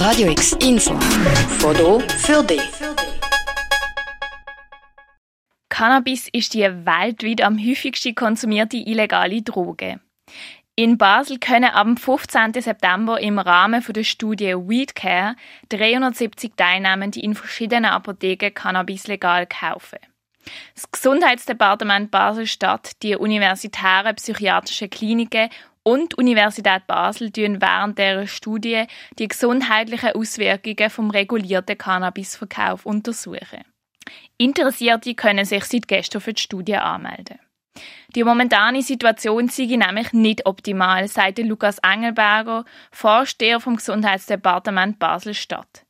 Radio X Info. Foto für dich. Cannabis ist die weltweit am häufigsten konsumierte illegale Droge. In Basel können am 15. September im Rahmen der Studie WeedCare 370 Teilnehmende in verschiedenen Apotheken Cannabis legal kaufen. Das Gesundheitsdepartement Basel-Stadt, die universitären psychiatrischen Kliniken und die Universität Basel tun während der Studie die gesundheitlichen Auswirkungen vom regulierten Cannabisverkauf untersuchen. Interessierte können sich seit gestern für die Studie anmelden. Die momentane Situation sei nämlich nicht optimal, sagte Lukas Engelberger, Vorsteher vom Gesundheitsdepartement Basel-Stadt.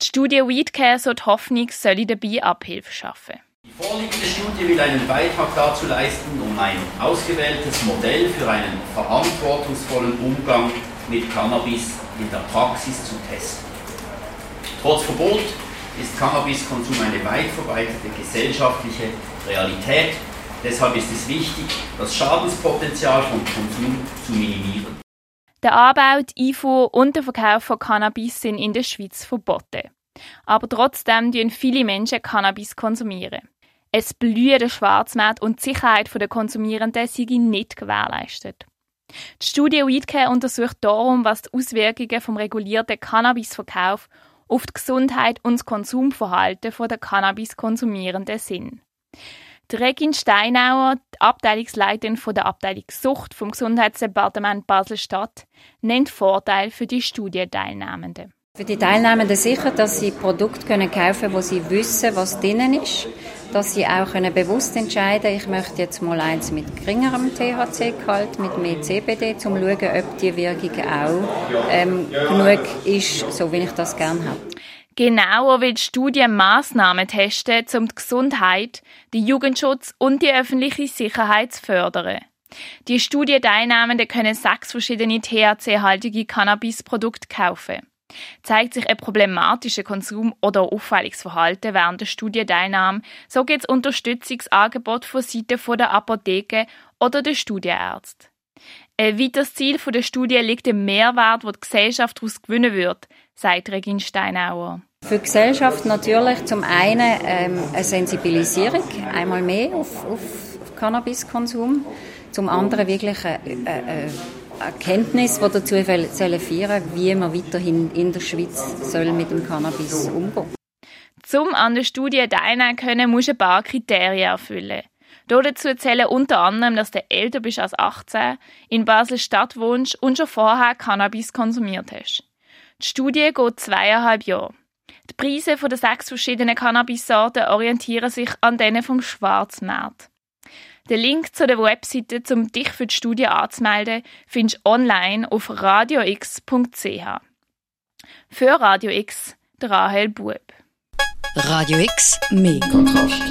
Die Studie Weedcare so die Hoffnung, solle dabei Abhilfe schaffen. Die vorliegende Studie will einen Beitrag dazu leisten, um ein ausgewähltes Modell für einen verantwortungsvollen Umgang mit Cannabis in der Praxis zu testen. Trotz Verbot ist Cannabiskonsum eine weit verbreitete gesellschaftliche Realität Deshalb ist es wichtig, das Schadenspotenzial vom Konsum zu minimieren. Der Anbau, die Einfuhr und der Verkauf von Cannabis sind in der Schweiz verboten. Aber trotzdem konsumieren viele Menschen Cannabis konsumieren. Es blüht der Schwarzmarkt und die Sicherheit der Konsumierenden sei nicht gewährleistet. Die Studie Weedcare untersucht darum, was die Auswirkungen vom regulierten Cannabisverkauf auf die Gesundheit und das Konsumverhalten der Cannabiskonsumierenden sind. Die Regin Steinauer, die Abteilungsleiterin der Abteilung Sucht vom Gesundheitsdepartement Basel-Stadt, nennt Vorteile für die Studienteilnehmenden. Für die Teilnehmenden sicher, dass sie Produkte können kaufen können, wo sie wissen, was drinnen ist. Dass sie auch können bewusst entscheiden ich möchte jetzt mal eins mit geringerem THC-Gehalt, mit mehr CBD, um zu schauen, ob die Wirkung auch ähm, genug ist, so wie ich das gerne habe. Genauer will die Studie Massnahmen testen, um die Gesundheit, den Jugendschutz und die öffentliche Sicherheit zu fördern. Die Studienteilnehmenden können sechs verschiedene THC-haltige Cannabisprodukte kaufen. Zeigt sich ein problematischer Konsum oder auffälliges Verhalten während der Studienteilnahme, so gibt es Unterstützungsangebot von Seiten der Apotheke oder der Studienärzte. Ein weiteres Ziel der Studie liegt im Mehrwert, den die Gesellschaft daraus gewinnen wird, sagt Regine Steinauer. Für die Gesellschaft natürlich zum einen ähm, eine Sensibilisierung, einmal mehr auf, auf Cannabiskonsum, zum anderen wirklich eine, eine Erkenntnis, die dazu führen soll, wie man weiterhin in der Schweiz soll mit dem Cannabis umgehen Zum an der Studie teilnehmen können, musst du ein paar Kriterien erfüllen. Dazu zählen unter anderem, dass du älter bist als 18, in Basel-Stadt wohnst und schon vorher Cannabis konsumiert hast. Die Studie geht zweieinhalb Jahre. Die Preise der sechs verschiedenen Cannabis-Sorten orientieren sich an denen vom Schwarzmarkt. Den Link zu der Webseite, um dich für die Studie anzumelden, findest du online auf radiox.ch. Für Radio X, Rahel Bub. Radio X, mehr Kontrast.